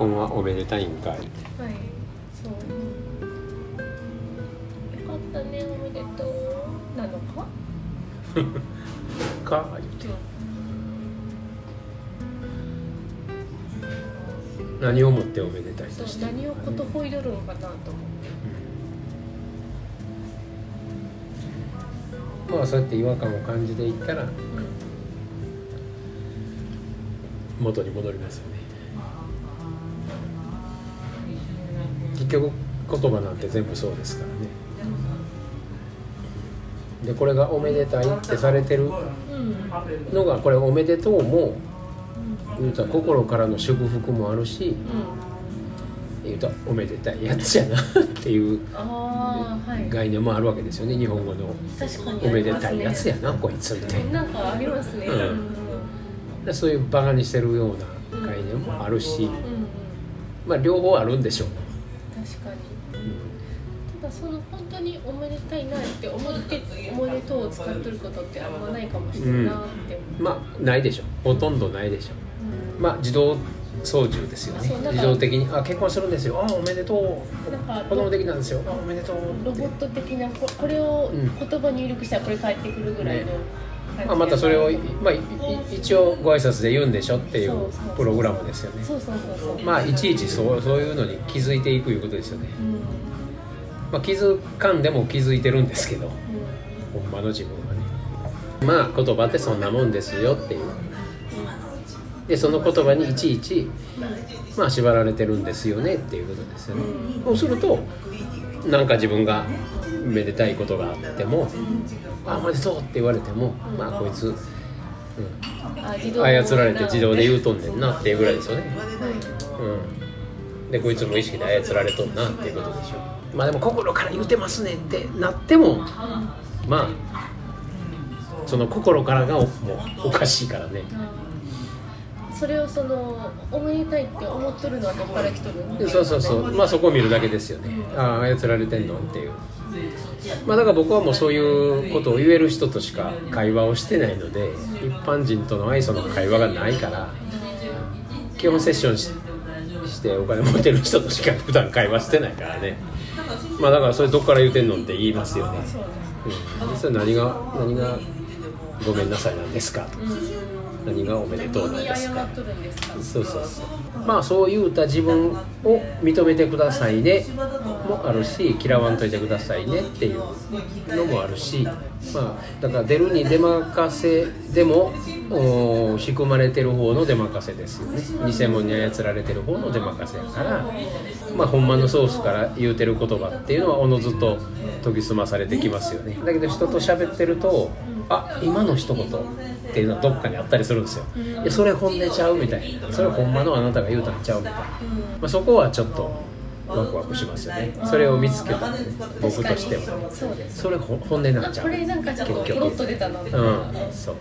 婚はおめでたいんかいはいそう。よかったねおめでとう。なのか？か言って何をもっておめでたいとして何をことほいどるのかなと思ってう。んまあそうやって違和感を感じていったら元に戻りますよね局言葉なんて全部そうですからね。でこれが「おめでたい」ってされてるうんうんのがこれ「おめでとう」も言うたら心からの祝福もあるし言うたらおめでたいやつやなっていう概念もあるわけですよね。日本語の確かに「おめでたいやつやなこいつ」みたいななんかありますね。うん。そういうバカにしてるような概念もあるしうん。うんまあ両方あるんでしょう、確かに。うん。ただその本当におめでたいなって思っておめでとうを使ってることってあんまないかもしれないなって思う、まあないでしょ。ほとんどないでしょ。うん。まあ自動操縦ですよね。自動的に「あ結婚するんですよ。あおめでとう。なんか子供できたんですよ。あおめでとう」ロボット的なここれをうん言葉入力したらこれ返ってくるぐらいの感じまあ、またそれを、まあ、一応ご挨拶で言うんでしょっていうプログラムですよね。そうそうそうそう。まあいちいちそうそういうのに気づいていくいうことですよね、うん。まあ、気づかんでも気づいてるんですけど。うほんまの自分はね。まあ言葉ってそんなもんですよっていうでその言葉にいちいちまあ縛られてるんですよねっていうことですよね。そうするとなんか自分がめでたいことがあっても「あおめでとう」って言われてもまあこいつ、うん、操られて自動で言うとんねんなっていうぐらいですよね。うん。でこいつも意識で操られとんなっていうことでしょう。まあでも心から言うてますねってなってもまあその心からがもうおかしいからね。それをそのおめでたいって思っとるのはどっから来とるの？そうそうそう。まあそこを見るだけですよね。ああ操られてんの？っていう。まあだから僕はもうそういうことを言える人としか会話をしてないので一般人との愛想の会話がないから基本セッションししてお金持ってる人としか普段会話してないからね。まあだからそれどっから言うてんのって言いますよね、そううん、それ何が何がごめんなさいなんですかと。かです何がおめでとうなんですか？ですかそうそうそう。まあそう言うた自分を認めてくださいね。もあるし嫌わんといてくださいねっていうのもあるし。まあだから出るに出まかせでも仕組まれてる方の出任せですよね。偽物に操られてる方の出任せやから。まあほんまのソースから言うてる言葉っていうのはおのずと研ぎ澄まされてきますよね。だけど人と喋ってるとあ今の一言っていうのはどっかにあったりするんですよ。いやそれ本音ちゃうみたいな。それほんまのあなたが言うたんちゃうみたいな、まあ、そこはちょっとワクワクしますよね。それを見つけたらね。僕としてはねそそれほ本音なんちゃう。あこれなんかちょっと結局。ポロッと出たなみたいな。うんそう